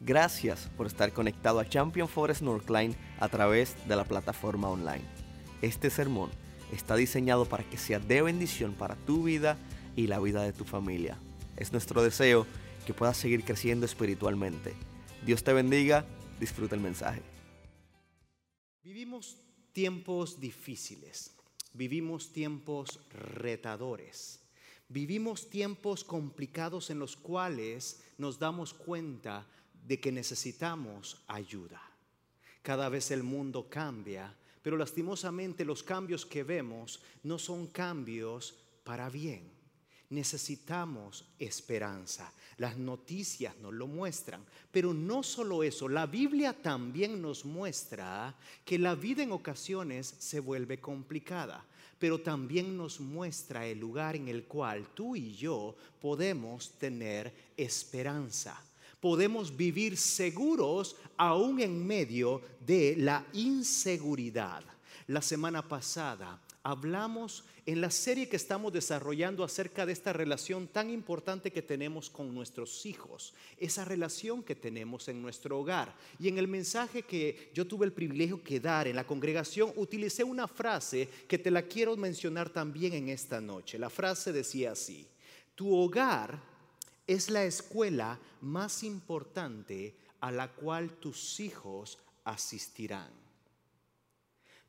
Gracias por estar conectado a Champion Forest Northline a través de la plataforma online. Este sermón está diseñado para que sea de bendición para tu vida y la vida de tu familia. Es nuestro deseo que puedas seguir creciendo espiritualmente. Dios te bendiga, disfruta el mensaje. Vivimos tiempos difíciles, vivimos tiempos retadores, vivimos tiempos complicados en los cuales nos damos cuenta de que necesitamos ayuda. Cada vez el mundo cambia, pero lastimosamente los cambios que vemos no son cambios para bien. Necesitamos esperanza. Las noticias nos lo muestran. Pero no solo eso, la Biblia también nos muestra que la vida en ocasiones se vuelve complicada. Pero también nos muestra el lugar en el cual tú y yo podemos tener esperanza podemos vivir seguros aún en medio de la inseguridad. La semana pasada hablamos en la serie que estamos desarrollando acerca de esta relación tan importante que tenemos con nuestros hijos, esa relación que tenemos en nuestro hogar. Y en el mensaje que yo tuve el privilegio de dar en la congregación, utilicé una frase que te la quiero mencionar también en esta noche. La frase decía así, tu hogar es la escuela más importante a la cual tus hijos asistirán.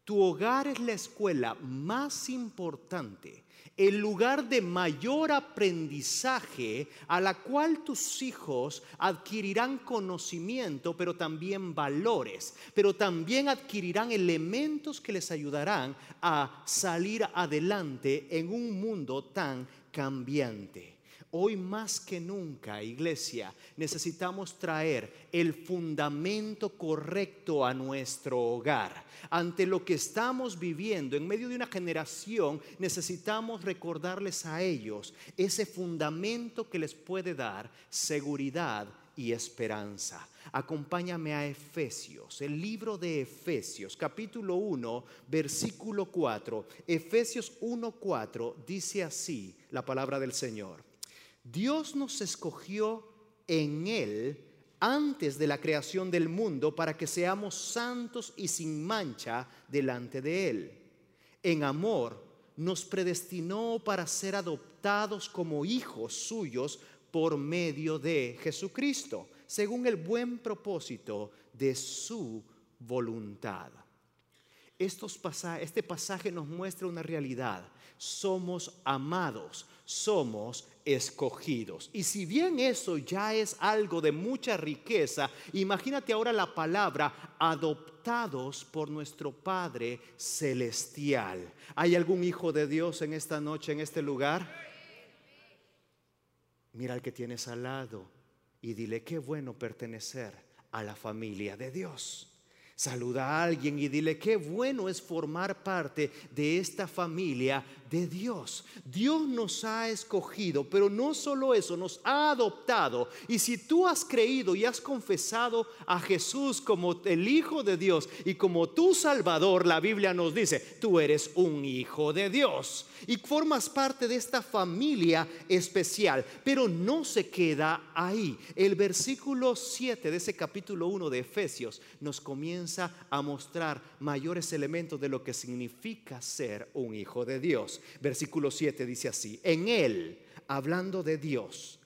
Tu hogar es la escuela más importante, el lugar de mayor aprendizaje a la cual tus hijos adquirirán conocimiento, pero también valores, pero también adquirirán elementos que les ayudarán a salir adelante en un mundo tan cambiante. Hoy más que nunca, iglesia, necesitamos traer el fundamento correcto a nuestro hogar. Ante lo que estamos viviendo en medio de una generación, necesitamos recordarles a ellos ese fundamento que les puede dar seguridad y esperanza. Acompáñame a Efesios, el libro de Efesios, capítulo 1, versículo 4. Efesios 1, 4 dice así la palabra del Señor. Dios nos escogió en Él antes de la creación del mundo para que seamos santos y sin mancha delante de Él. En amor nos predestinó para ser adoptados como hijos suyos por medio de Jesucristo, según el buen propósito de su voluntad. este pasaje nos muestra una realidad. Somos amados, somos escogidos. Y si bien eso ya es algo de mucha riqueza, imagínate ahora la palabra adoptados por nuestro Padre Celestial. ¿Hay algún hijo de Dios en esta noche, en este lugar? Mira al que tienes al lado y dile qué bueno pertenecer a la familia de Dios. Saluda a alguien y dile qué bueno es formar parte de esta familia de Dios. Dios nos ha escogido, pero no solo eso, nos ha adoptado. Y si tú has creído y has confesado a Jesús como el Hijo de Dios y como tu Salvador, la Biblia nos dice, tú eres un hijo de Dios y formas parte de esta familia especial. Pero no se queda ahí. El versículo 7 de ese capítulo 1 de Efesios nos comienza a mostrar mayores elementos de lo que significa ser un hijo de Dios. Versículo 7 dice así, en Él, hablando de Dios,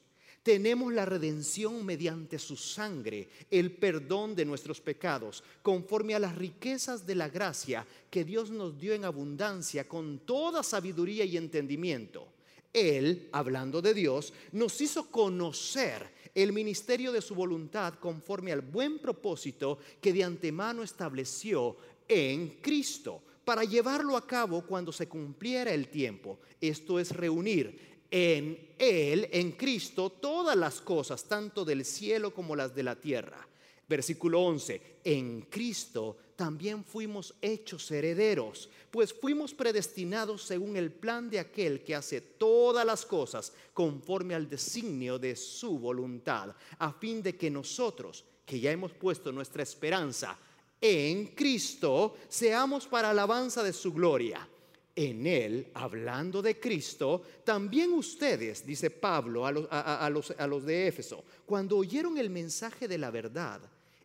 tenemos la redención mediante su sangre, el perdón de nuestros pecados, conforme a las riquezas de la gracia que Dios nos dio en abundancia con toda sabiduría y entendimiento. Él, hablando de Dios, nos hizo conocer el ministerio de su voluntad conforme al buen propósito que de antemano estableció en Cristo para llevarlo a cabo cuando se cumpliera el tiempo. Esto es reunir en Él, en Cristo, todas las cosas, tanto del cielo como las de la tierra. Versículo 11, en Cristo también fuimos hechos herederos, pues fuimos predestinados según el plan de aquel que hace todas las cosas conforme al designio de su voluntad, a fin de que nosotros, que ya hemos puesto nuestra esperanza en Cristo, seamos para alabanza de su gloria. En él, hablando de Cristo, también ustedes, dice Pablo a los, de Éfeso, cuando oyeron el mensaje de la verdad,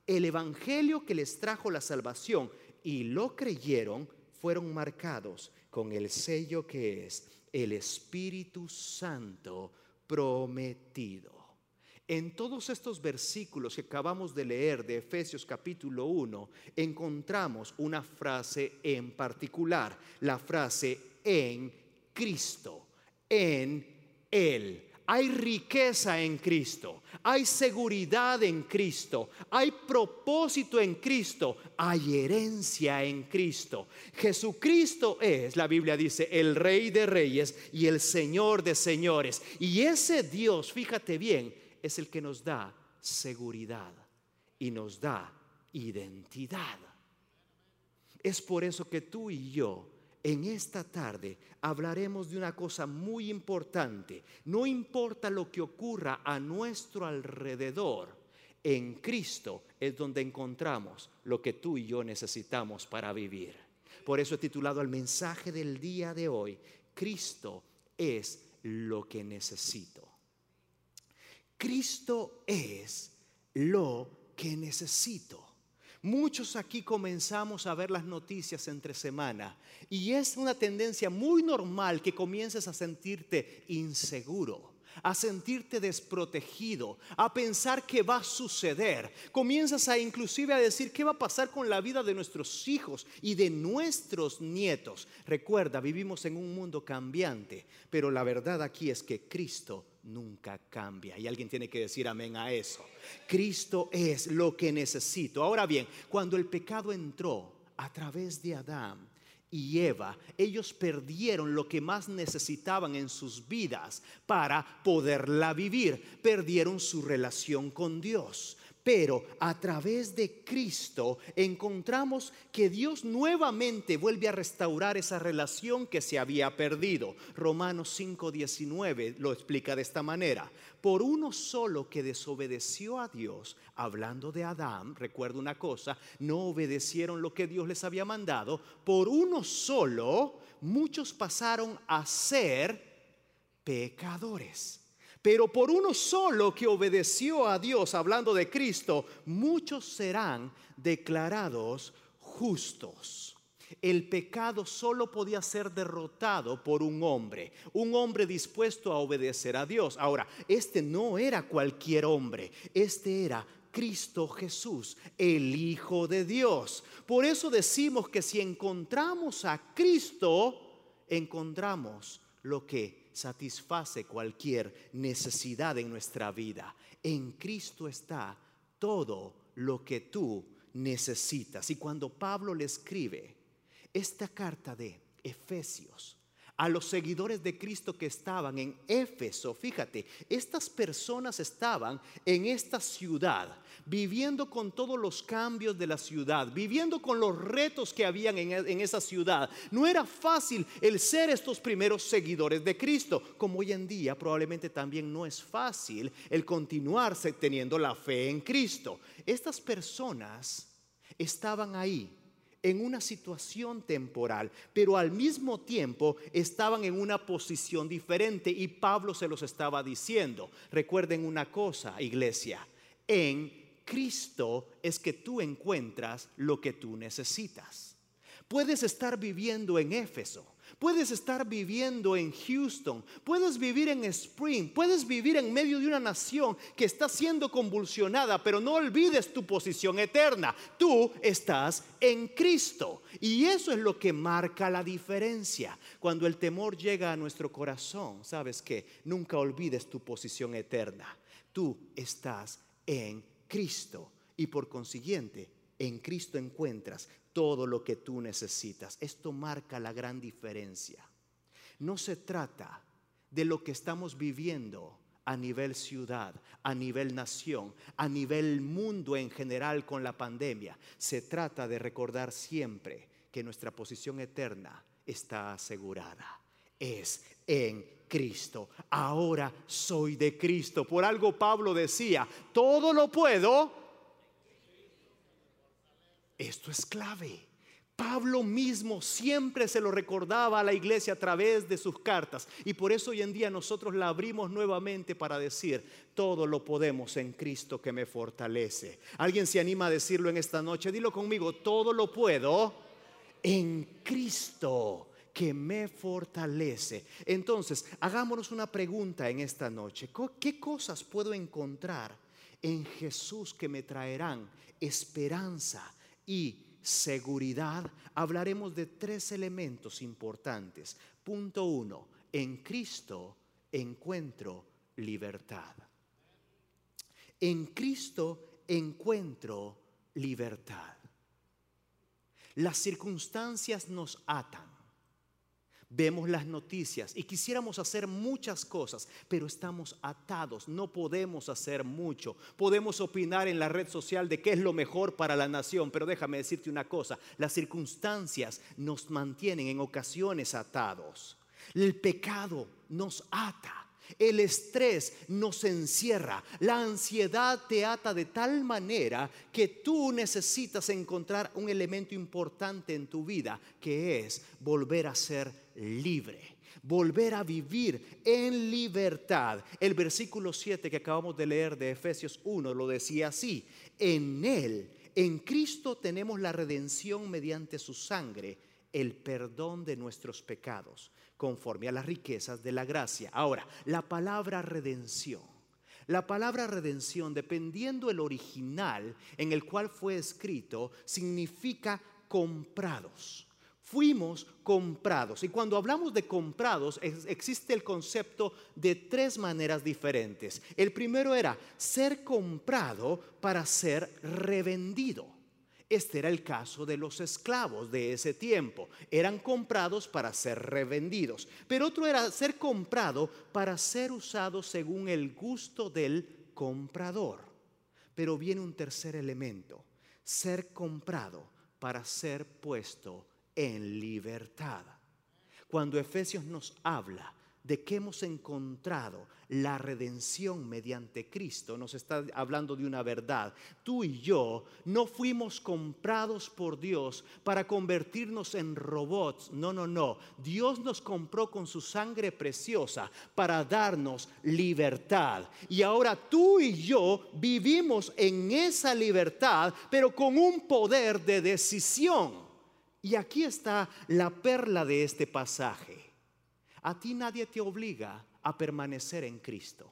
el evangelio que les trajo la salvación y lo creyeron, fueron marcados con el sello que es el Espíritu Santo prometido. En todos estos versículos que acabamos de leer de Efesios capítulo 1, encontramos una frase en particular, la frase en Cristo, en Él. Hay riqueza en Cristo, hay seguridad en Cristo, hay propósito en Cristo, hay herencia en Cristo. Jesucristo es, la Biblia dice, el Rey de Reyes y el Señor de Señores. Y ese Dios, fíjate bien, es el que nos da seguridad y nos da identidad. Es por eso que tú y yo en esta tarde hablaremos de una cosa muy importante. No importa lo que ocurra a nuestro alrededor, en Cristo es donde encontramos lo que tú y yo necesitamos para vivir. Por eso he titulado el mensaje del día de hoy, Cristo es lo que necesito. Cristo es lo que necesito. Muchos aquí comenzamos a ver las noticias entre semana y es una tendencia muy normal que comiences a sentirte inseguro a sentirte desprotegido, a pensar que va a suceder. Comienzas a inclusive a decir qué va a pasar con la vida de nuestros hijos y de nuestros nietos. Recuerda, vivimos en un mundo cambiante, pero la verdad aquí es que Cristo nunca cambia. Y alguien tiene que decir amén a eso. Cristo es lo que necesito. Ahora bien, cuando el pecado entró a través de Adán, y Eva, ellos perdieron lo que más necesitaban en sus vidas para poderla vivir. Perdieron su relación con Dios. Pero a través de Cristo encontramos que Dios nuevamente vuelve a restaurar esa relación que se había perdido. Romanos 5:19 lo explica de esta manera. Por uno solo que desobedeció a Dios, hablando de Adán, recuerdo una cosa, no obedecieron lo que Dios les había mandado, por uno solo muchos pasaron a ser pecadores. Pero por uno solo que obedeció a Dios, hablando de Cristo, muchos serán declarados justos. El pecado solo podía ser derrotado por un hombre, un hombre dispuesto a obedecer a Dios. Ahora, este no era cualquier hombre, este era Cristo Jesús, el Hijo de Dios. Por eso decimos que si encontramos a Cristo, encontramos lo que satisface cualquier necesidad en nuestra vida. En Cristo está todo lo que tú necesitas. Y cuando Pablo le escribe esta carta de Efesios, a los seguidores de Cristo que estaban en Éfeso. Fíjate, estas personas estaban en esta ciudad, viviendo con todos los cambios de la ciudad, viviendo con los retos que habían en, esa ciudad. No era fácil el ser estos primeros seguidores de Cristo, como hoy en día probablemente también no es fácil el continuarse teniendo la fe en Cristo. Estas personas estaban ahí en una situación temporal, pero al mismo tiempo estaban en una posición diferente y Pablo se los estaba diciendo. Recuerden una cosa, iglesia, en Cristo es que tú encuentras lo que tú necesitas. Puedes estar viviendo en Éfeso, Puedes estar viviendo en Houston, puedes vivir en Spring, puedes vivir en medio de una nación que está siendo convulsionada, pero no olvides tu posición eterna. Tú estás en Cristo. Y eso es lo que marca la diferencia. Cuando el temor llega a nuestro corazón, sabes que nunca olvides tu posición eterna. Tú estás en Cristo y por consiguiente en Cristo encuentras todo lo que tú necesitas. Esto marca la gran diferencia. No se trata de lo que estamos viviendo a nivel ciudad, a nivel nación, a nivel mundo en general con la pandemia. Se trata de recordar siempre que nuestra posición eterna está asegurada. Es en Cristo. Ahora soy de Cristo. Por algo Pablo decía, todo lo puedo esto es clave. Pablo mismo siempre se lo recordaba a la iglesia a través de sus cartas y por eso hoy en día nosotros la abrimos nuevamente para decir, todo lo podemos en Cristo que me fortalece. ¿Alguien se anima a decirlo en esta noche? Dilo conmigo, todo lo puedo en Cristo que me fortalece. Entonces, hagámonos una pregunta en esta noche. ¿Qué cosas puedo encontrar en Jesús que me traerán esperanza y seguridad, hablaremos de tres elementos importantes. Punto uno, en Cristo encuentro libertad. En Cristo encuentro libertad. Las circunstancias nos atan vemos las noticias y quisiéramos hacer muchas cosas, pero estamos atados, no podemos hacer mucho. Podemos opinar en la red social de qué es lo mejor para la nación, pero déjame decirte una cosa, las circunstancias nos mantienen en ocasiones atados. El pecado nos ata. El estrés nos encierra, la ansiedad te ata de tal manera que tú necesitas encontrar un elemento importante en tu vida, que es volver a ser libre, volver a vivir en libertad. El versículo 7 que acabamos de leer de Efesios 1 lo decía así, en Él, en Cristo tenemos la redención mediante su sangre, el perdón de nuestros pecados, conforme a las riquezas de la gracia. Ahora, la palabra redención. La palabra redención, dependiendo el original en el cual fue escrito, significa comprados fuimos comprados. Y cuando hablamos de comprados, existe el concepto de tres maneras diferentes. El primero era ser comprado para ser revendido. Este era el caso de los esclavos de ese tiempo. Eran comprados para ser revendidos. Pero otro era ser comprado para ser usado según el gusto del comprador. Pero viene un tercer elemento. Ser comprado para ser puesto en libertad. Cuando Efesios nos habla de que hemos encontrado la redención mediante Cristo, nos está hablando de una verdad. Tú y yo no fuimos comprados por Dios para convertirnos en robots. No, no, no. Dios nos compró con su sangre preciosa para darnos libertad. Y ahora tú y yo vivimos en esa libertad, pero con un poder de decisión. Y aquí está la perla de este pasaje. A ti nadie te obliga a permanecer en Cristo.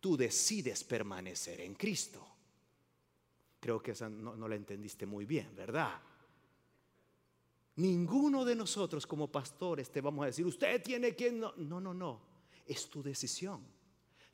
Tú decides permanecer en Cristo. Creo que esa no, no la entendiste muy bien, ¿verdad? Ninguno de nosotros como pastores te vamos a decir, usted tiene que... No, no, no, no. Es tu decisión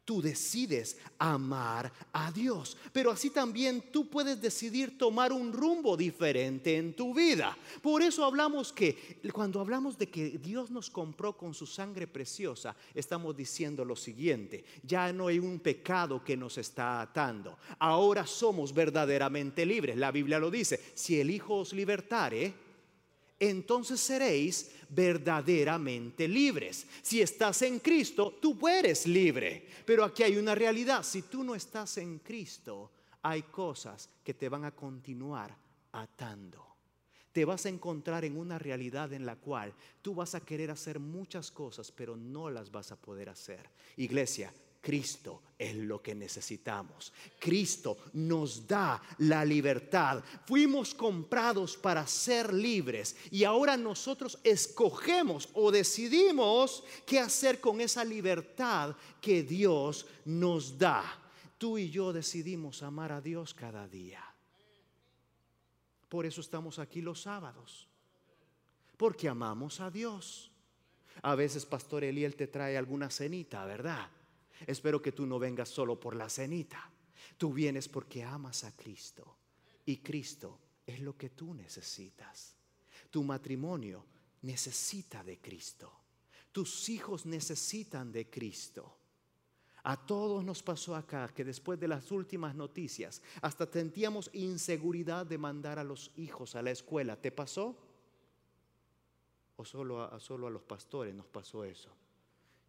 tú decides amar a Dios. Pero así también tú puedes decidir tomar un rumbo diferente en tu vida. Por eso hablamos que cuando hablamos de que Dios nos compró con su sangre preciosa, estamos diciendo lo siguiente, ya no hay un pecado que nos está atando. Ahora somos verdaderamente libres. La Biblia lo dice, si el Hijo os libertare, entonces seréis verdaderamente libres. Si estás en Cristo, tú eres libre. Pero aquí hay una realidad. Si tú no estás en Cristo, hay cosas que te van a continuar atando. Te vas a encontrar en una realidad en la cual tú vas a querer hacer muchas cosas, pero no las vas a poder hacer. Iglesia, Cristo es lo que necesitamos. Cristo nos da la libertad. Fuimos comprados para ser libres y ahora nosotros escogemos o decidimos qué hacer con esa libertad que Dios nos da. Tú y yo decidimos amar a Dios cada día. Por eso estamos aquí los sábados. Porque amamos a Dios. A veces Pastor Eliel te trae alguna cenita, ¿verdad? Espero que tú no vengas solo por la cenita. Tú vienes porque amas a Cristo. Y Cristo es lo que tú necesitas. Tu matrimonio necesita de Cristo. Tus hijos necesitan de Cristo. A todos nos pasó acá que después de las últimas noticias hasta sentíamos inseguridad de mandar a los hijos a la escuela. ¿Te pasó? ¿O solo a, solo a los pastores nos pasó eso?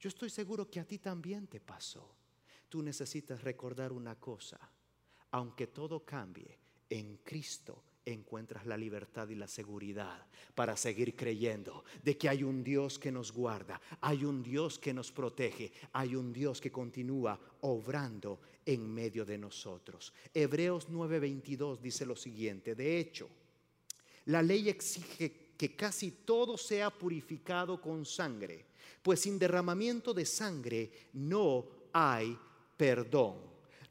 Yo estoy seguro que a ti también te pasó. Tú necesitas recordar una cosa. Aunque todo cambie, en Cristo encuentras la libertad y la seguridad para seguir creyendo de que hay un Dios que nos guarda, hay un Dios que nos protege, hay un Dios que continúa obrando en medio de nosotros. Hebreos 9:22 dice lo siguiente, de hecho, la ley exige que casi todo sea purificado con sangre, pues sin derramamiento de sangre no hay perdón.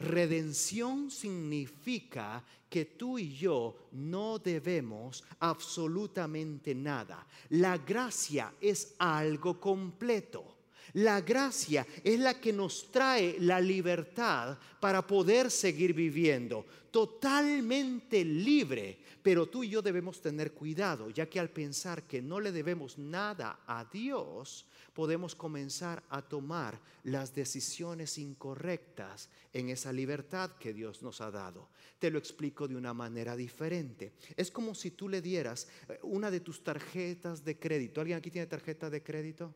Redención significa que tú y yo no debemos absolutamente nada. La gracia es algo completo. La gracia es la que nos trae la libertad para poder seguir viviendo totalmente libre. Pero tú y yo debemos tener cuidado, ya que al pensar que no le debemos nada a Dios, podemos comenzar a tomar las decisiones incorrectas en esa libertad que Dios nos ha dado. Te lo explico de una manera diferente. Es como si tú le dieras eh, una de tus tarjetas de crédito. ¿Alguien aquí tiene tarjeta de crédito?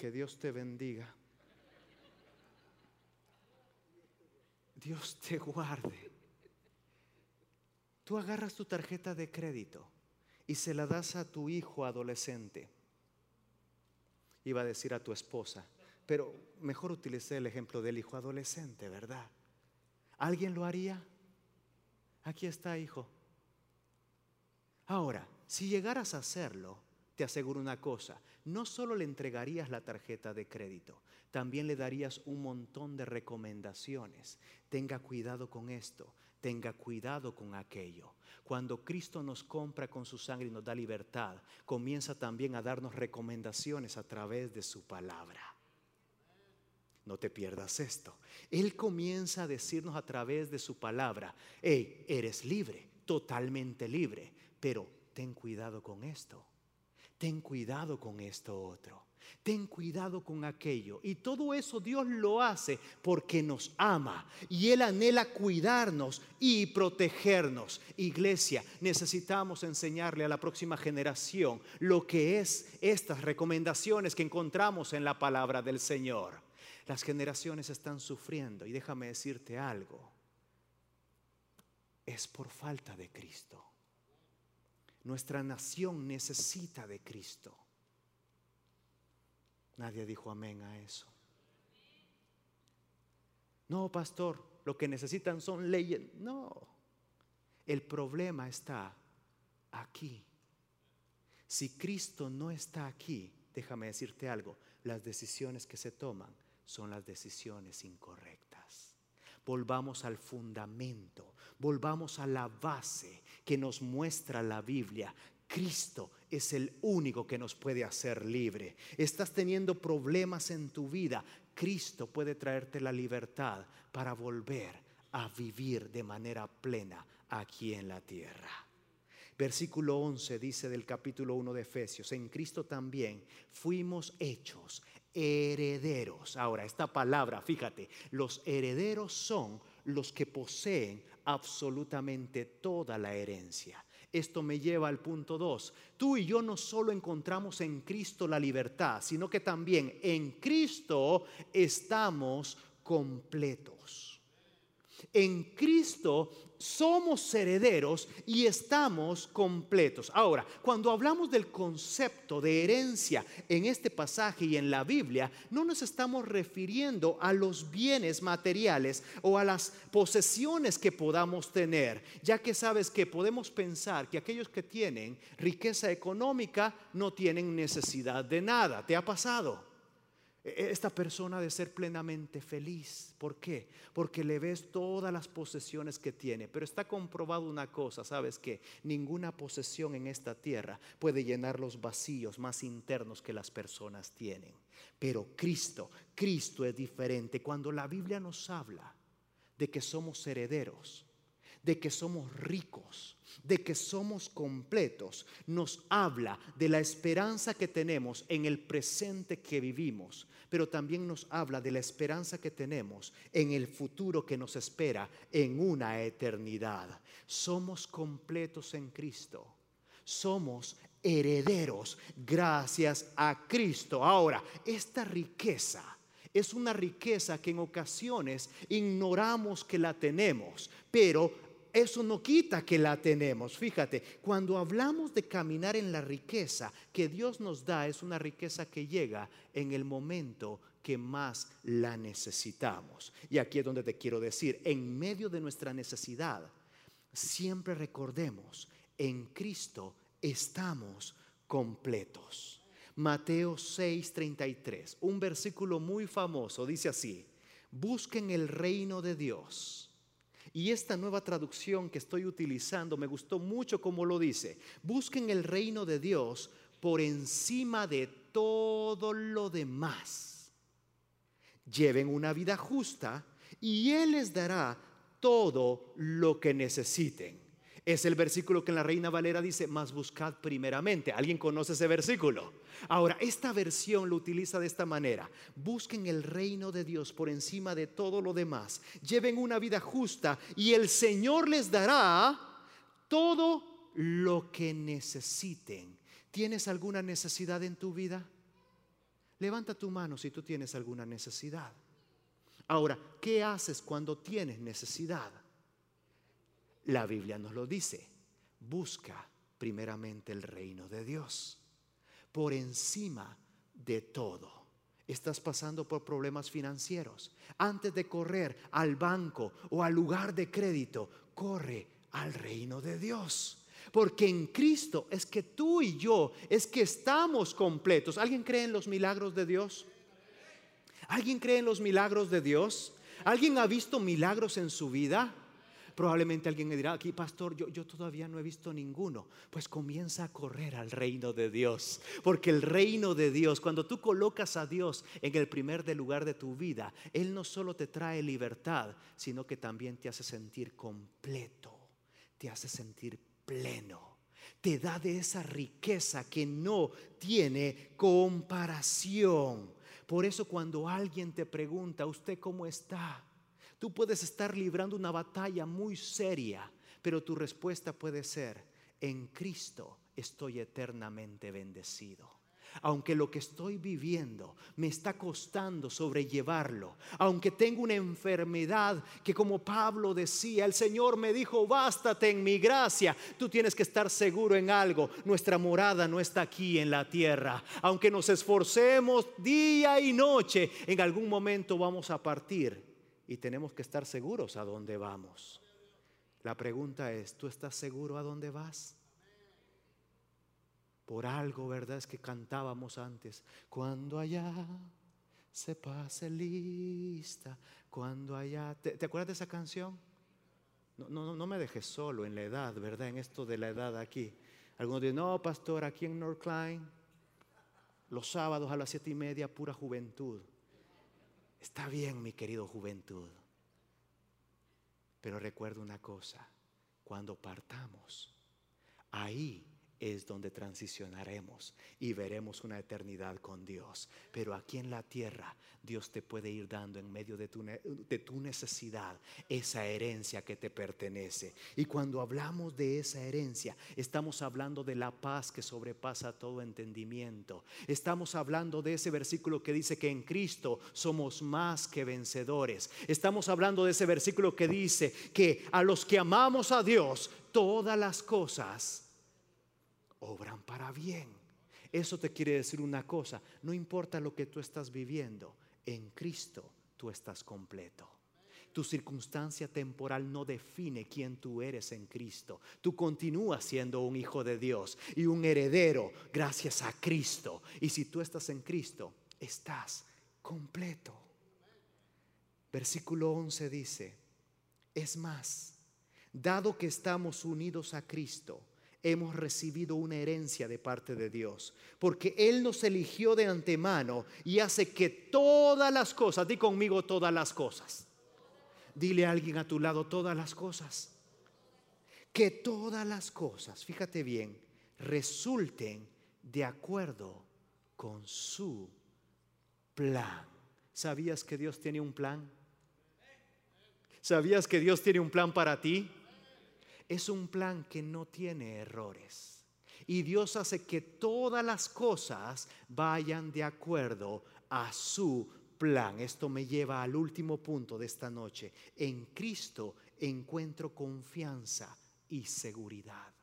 Que Dios te bendiga. Dios te guarde. Tú agarras tu tarjeta de crédito y se la das a tu hijo adolescente iba a decir a tu esposa, pero mejor utilicé el ejemplo del hijo adolescente, ¿verdad? ¿Alguien lo haría? Aquí está, hijo. Ahora, si llegaras a hacerlo, te aseguro una cosa, no solo le entregarías la tarjeta de crédito, también le darías un montón de recomendaciones. Tenga cuidado con esto, tenga cuidado con aquello. Cuando Cristo nos compra con su sangre y nos da libertad, comienza también a darnos recomendaciones a través de su palabra. No te pierdas esto. Él comienza a decirnos a través de su palabra, hey, eres libre, totalmente libre, pero ten cuidado con esto. Ten cuidado con esto otro. Ten cuidado con aquello. Y todo eso Dios lo hace porque nos ama. Y Él anhela cuidarnos y protegernos. Iglesia, necesitamos enseñarle a la próxima generación lo que es estas recomendaciones que encontramos en la palabra del Señor. Las generaciones están sufriendo y déjame decirte algo. Es por falta de Cristo. Nuestra nación necesita de Cristo. Nadie dijo amén a eso. No, pastor, lo que necesitan son leyes. No, el problema está aquí. Si Cristo no está aquí, déjame decirte algo, las decisiones que se toman son las decisiones incorrectas. Volvamos al fundamento, volvamos a la base que nos muestra la Biblia. Cristo es el único que nos puede hacer libre. Estás teniendo problemas en tu vida. Cristo puede traerte la libertad para volver a vivir de manera plena aquí en la tierra. Versículo 11 dice del capítulo 1 de Efesios, en Cristo también fuimos hechos herederos. Ahora, esta palabra, fíjate, los herederos son los que poseen absolutamente toda la herencia. Esto me lleva al punto 2. Tú y yo no solo encontramos en Cristo la libertad, sino que también en Cristo estamos completos. En Cristo somos herederos y estamos completos. Ahora, cuando hablamos del concepto de herencia en este pasaje y en la Biblia, no nos estamos refiriendo a los bienes materiales o a las posesiones que podamos tener, ya que sabes que podemos pensar que aquellos que tienen riqueza económica no tienen necesidad de nada. ¿Te ha pasado? E-, esta persona de ser plenamente feliz. ¿Por qué? Porque le ves todas las posesiones que tiene. Pero está comprobado una cosa, ¿sabes que Ninguna posesión en esta tierra puede llenar los vacíos más internos que las personas tienen. Pero Cristo, Cristo es diferente. Cuando la Biblia nos habla de que somos herederos, de que somos ricos, de que somos completos, nos habla de la esperanza que tenemos en el presente que vivimos, pero también nos habla de la esperanza que tenemos en el futuro que nos espera en una eternidad. Somos completos en Cristo. Somos herederos gracias a Cristo. Ahora, esta riqueza es una riqueza que en ocasiones ignoramos que la tenemos, pero eso no quita que la tenemos. Fíjate, cuando hablamos de caminar en la riqueza que Dios nos da, es una riqueza que llega en el momento que más la necesitamos. Y aquí es donde te quiero decir, en medio de nuestra necesidad, siempre recordemos, en Cristo estamos completos. Mateo 6:33, un versículo muy famoso, dice así, busquen el reino de Dios. Y esta nueva traducción que estoy utilizando me gustó mucho como lo dice, busquen el reino de Dios por encima de todo lo demás. Lleven una vida justa y Él les dará todo lo que necesiten. Es el versículo que en la Reina Valera dice, más buscad primeramente. ¿Alguien conoce ese versículo? Ahora, esta versión lo utiliza de esta manera. Busquen el reino de Dios por encima de todo lo demás. Lleven una vida justa y el Señor les dará todo lo que necesiten. ¿Tienes alguna necesidad en tu vida? Levanta tu mano si tú tienes alguna necesidad. Ahora, ¿qué haces cuando tienes necesidad? La Biblia nos lo dice. Busca primeramente el reino de Dios por encima de todo. Estás pasando por problemas financieros. Antes de correr al banco o al lugar de crédito, corre al reino de Dios. Porque en Cristo es que tú y yo es que estamos completos. ¿Alguien cree en los milagros de Dios? ¿Alguien cree en los milagros de Dios? ¿Alguien ha visto milagros en su vida? Probablemente alguien me dirá, aquí pastor, yo, yo todavía no he visto ninguno. Pues comienza a correr al reino de Dios. Porque el reino de Dios, cuando tú colocas a Dios en el primer lugar de tu vida, Él no solo te trae libertad, sino que también te hace sentir completo, te hace sentir pleno te da de esa riqueza que no tiene comparación. Por eso cuando alguien te pregunta, ¿usted cómo está? Tú puedes estar librando una batalla muy seria, pero tu respuesta puede ser, en Cristo estoy eternamente bendecido. Aunque lo que estoy viviendo me está costando sobrellevarlo, aunque tengo una enfermedad que como Pablo decía, el Señor me dijo, bástate en mi gracia, tú tienes que estar seguro en algo, nuestra morada no está aquí en la tierra, aunque nos esforcemos día y noche, en algún momento vamos a partir y tenemos que estar seguros a dónde vamos. La pregunta es, ¿tú estás seguro a dónde vas? por algo, ¿verdad? Es que cantábamos antes, cuando allá se pase lista, cuando allá... ¿Te, acuerdas de esa canción? No, no, no me dejes solo en la edad, ¿verdad? En esto de la edad aquí. Algunos dicen, no, pastor, aquí en North Klein, los sábados a las siete y media, pura juventud. Está bien, mi querido juventud. Pero recuerda una cosa, cuando partamos, ahí es donde transicionaremos y veremos una eternidad con Dios. Pero aquí en la tierra Dios te puede ir dando en medio de tu, de tu, necesidad esa herencia que te pertenece. Y cuando hablamos de esa herencia, estamos hablando de la paz que sobrepasa todo entendimiento. Estamos hablando de ese versículo que dice que en Cristo somos más que vencedores. Estamos hablando de ese versículo que dice que a los que amamos a Dios, todas las cosas obran para bien. Eso te quiere decir una cosa, no importa lo que tú estás viviendo, en Cristo tú estás completo. Tu circunstancia temporal no define quién tú eres en Cristo. Tú continúas siendo un hijo de Dios y un heredero gracias a Cristo. Y si tú estás en Cristo, estás completo. Versículo 11 dice, es más, dado que estamos unidos a Cristo, hemos recibido una herencia de parte de Dios, porque Él nos eligió de antemano y hace que todas las cosas, di conmigo todas las cosas, dile a alguien a tu lado todas las cosas, que todas las cosas, fíjate bien, resulten de acuerdo con su plan. ¿Sabías que Dios tiene un plan? ¿Sabías que Dios tiene un plan para ti? Es un plan que no tiene errores. Y Dios hace que todas las cosas vayan de acuerdo a su plan. Esto me lleva al último punto de esta noche. En Cristo encuentro confianza y seguridad.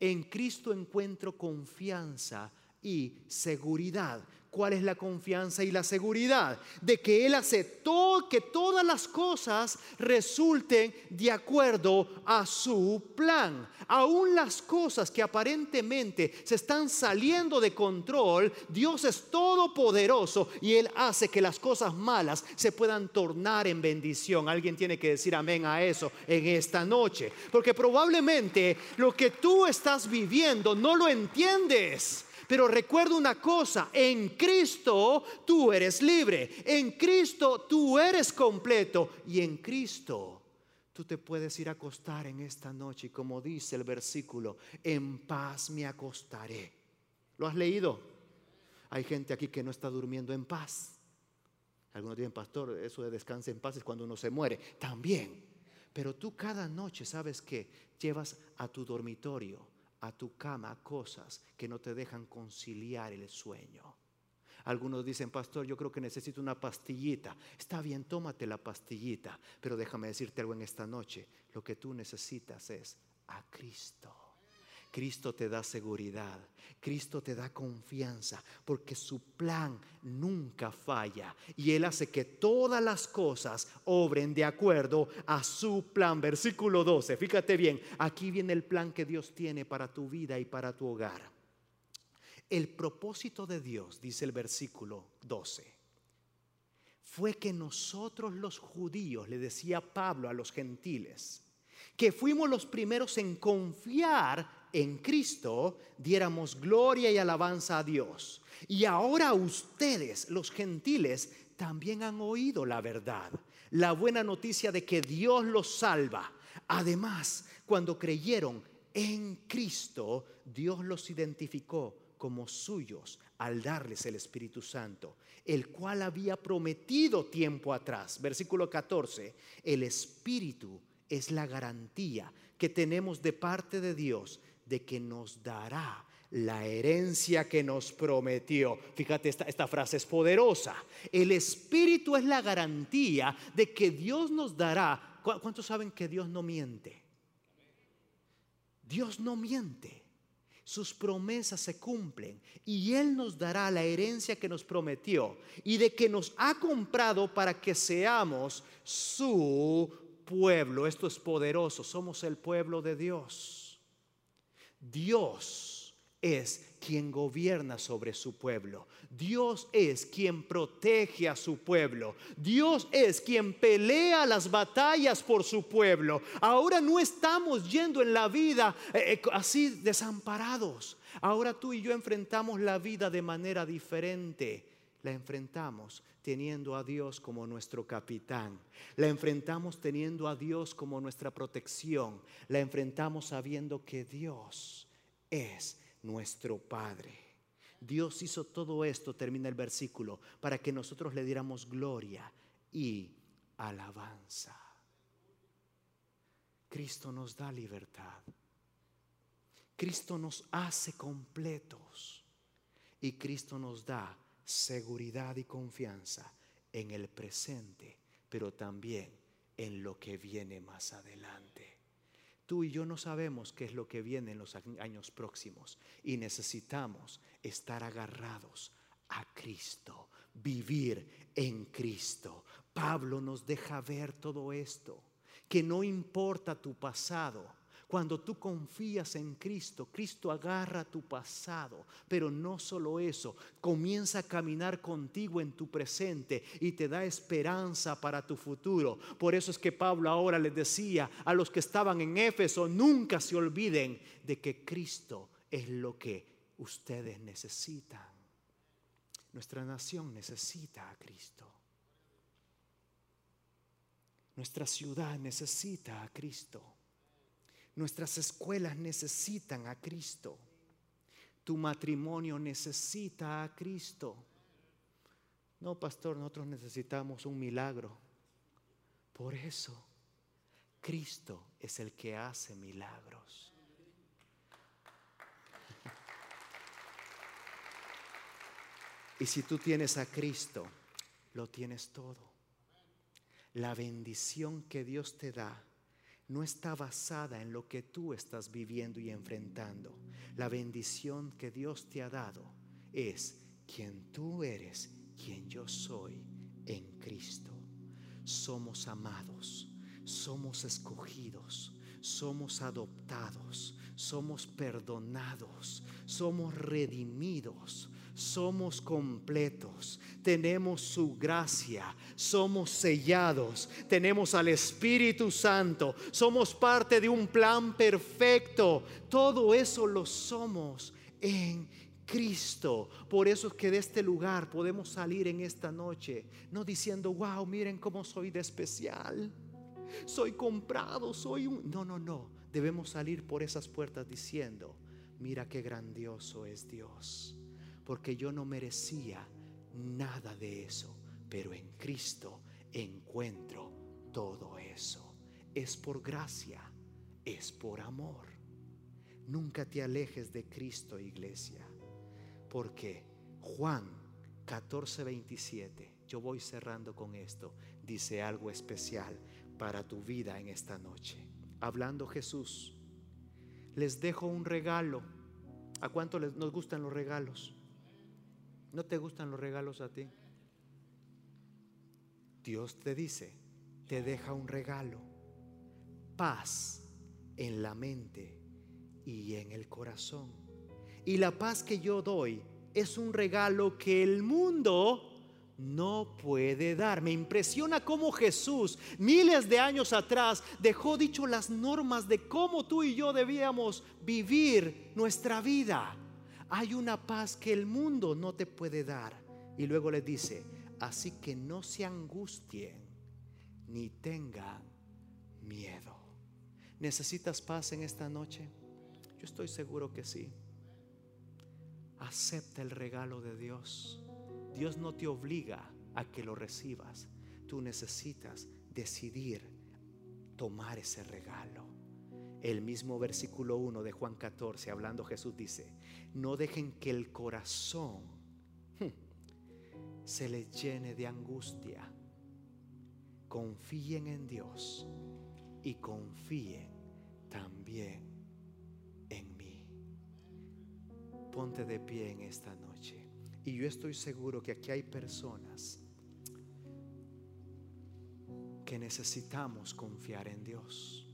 En Cristo encuentro confianza y seguridad. ¿Cuál es la confianza y la seguridad? De que Él hace todo, que todas las cosas resulten de acuerdo a su plan. Aún las cosas que aparentemente se están saliendo de control, Dios es todopoderoso y Él hace que las cosas malas se puedan tornar en bendición. Alguien tiene que decir amén a eso en esta noche. Porque probablemente lo que tú estás viviendo no lo entiendes. Pero recuerda una cosa, en Cristo tú eres libre, en Cristo tú eres completo y en Cristo tú te puedes ir a acostar en esta noche y como dice el versículo, en paz me acostaré. ¿Lo has leído? Hay gente aquí que no está durmiendo en paz. Algunos dicen, pastor, eso de descanse en paz es cuando uno se muere. También. Pero tú cada noche sabes que llevas a tu dormitorio a tu cama cosas que no te dejan conciliar el sueño. Algunos dicen, pastor, yo creo que necesito una pastillita. Está bien, tómate la pastillita, pero déjame decirte algo en esta noche. Lo que tú necesitas es a Cristo. Cristo te da seguridad, Cristo te da confianza, porque su plan nunca falla y Él hace que todas las cosas obren de acuerdo a su plan. Versículo 12, fíjate bien, aquí viene el plan que Dios tiene para tu vida y para tu hogar. El propósito de Dios, dice el versículo 12, fue que nosotros los judíos, le decía Pablo a los gentiles, que fuimos los primeros en confiar en Cristo diéramos gloria y alabanza a Dios. Y ahora ustedes, los gentiles, también han oído la verdad, la buena noticia de que Dios los salva. Además, cuando creyeron en Cristo, Dios los identificó como suyos al darles el Espíritu Santo, el cual había prometido tiempo atrás. Versículo 14, el Espíritu es la garantía que tenemos de parte de Dios de que nos dará la herencia que nos prometió. Fíjate, esta, esta, frase es poderosa. El Espíritu es la garantía de que Dios nos dará. ¿Cuántos saben que Dios no miente? Dios no miente. Sus promesas se cumplen y Él nos dará la herencia que nos prometió y de que nos ha comprado para que seamos su pueblo. Esto es poderoso. Somos el pueblo de Dios. Dios es quien gobierna sobre su pueblo. Dios es quien protege a su pueblo. Dios es quien pelea las batallas por su pueblo. Ahora no estamos yendo en la vida eh, eh, así desamparados. Ahora tú y yo enfrentamos la vida de manera diferente. La enfrentamos teniendo a Dios como nuestro capitán. La enfrentamos teniendo a Dios como nuestra protección. La enfrentamos sabiendo que Dios es nuestro Padre. Dios hizo todo esto, termina el versículo, para que nosotros le diéramos gloria y alabanza. Cristo nos da libertad. Cristo nos hace completos. Y Cristo nos da seguridad y confianza en el presente, pero también en lo que viene más adelante. Tú y yo no sabemos qué es lo que viene en los años próximos y necesitamos estar agarrados a Cristo, vivir en Cristo. Pablo nos deja ver todo esto, que no importa tu pasado, cuando tú confías en Cristo, Cristo agarra tu pasado, pero no solo eso, comienza a caminar contigo en tu presente y te da esperanza para tu futuro. Por eso es que Pablo ahora les decía a los que estaban en Éfeso, nunca se olviden de que Cristo es lo que ustedes necesitan. Nuestra nación necesita a Cristo. Nuestra ciudad necesita a Cristo. Nuestras escuelas necesitan a Cristo. Tu matrimonio necesita a Cristo. No, pastor, nosotros necesitamos un milagro. Por eso, Cristo es el que hace milagros. Y si tú tienes a Cristo, lo tienes todo. La bendición que Dios te da no está basada en lo que tú estás viviendo y enfrentando. La bendición que Dios te ha dado es quien tú eres, quien yo soy en Cristo. Somos amados, somos escogidos, somos adoptados, somos perdonados, somos redimidos, somos completos, tenemos su gracia, somos sellados, tenemos al Espíritu Santo, somos parte de un plan perfecto. Todo eso lo somos en Cristo. Por eso es que de este lugar podemos salir en esta noche, no diciendo, wow, miren cómo soy de especial. Soy comprado, soy un... No, no, no. Debemos salir por esas puertas diciendo, mira qué grandioso es Dios porque yo no merecía nada de eso, pero en Cristo encuentro todo eso. Es por gracia, es por amor. Nunca te alejes de Cristo, iglesia, porque Juan 14, 27, yo voy cerrando con esto, dice algo especial para tu vida en esta noche. Hablando Jesús, les dejo un regalo. ¿A cuánto les, nos gustan los regalos? ¿No te gustan los regalos a ti? Dios te dice, te deja un regalo, paz en la mente y en el corazón. Y la paz que yo doy es un regalo que el mundo no puede dar. Me impresiona cómo Jesús, miles de años atrás, dejó dicho las normas de cómo tú y yo debíamos vivir nuestra vida hay una paz que el mundo no te puede dar. Y luego le dice, así que no se angustien ni tengan miedo. ¿Necesitas paz en esta noche? Yo estoy seguro que sí. Acepta el regalo de Dios. Dios no te obliga a que lo recibas. Tú necesitas decidir tomar ese regalo. El mismo versículo 1 de Juan 14, hablando Jesús dice, no dejen que el corazón hmm, se les llene de angustia. Confíen en Dios y confíen también en mí. Ponte de pie en esta noche. Y yo estoy seguro que aquí hay personas que necesitamos confiar en Dios.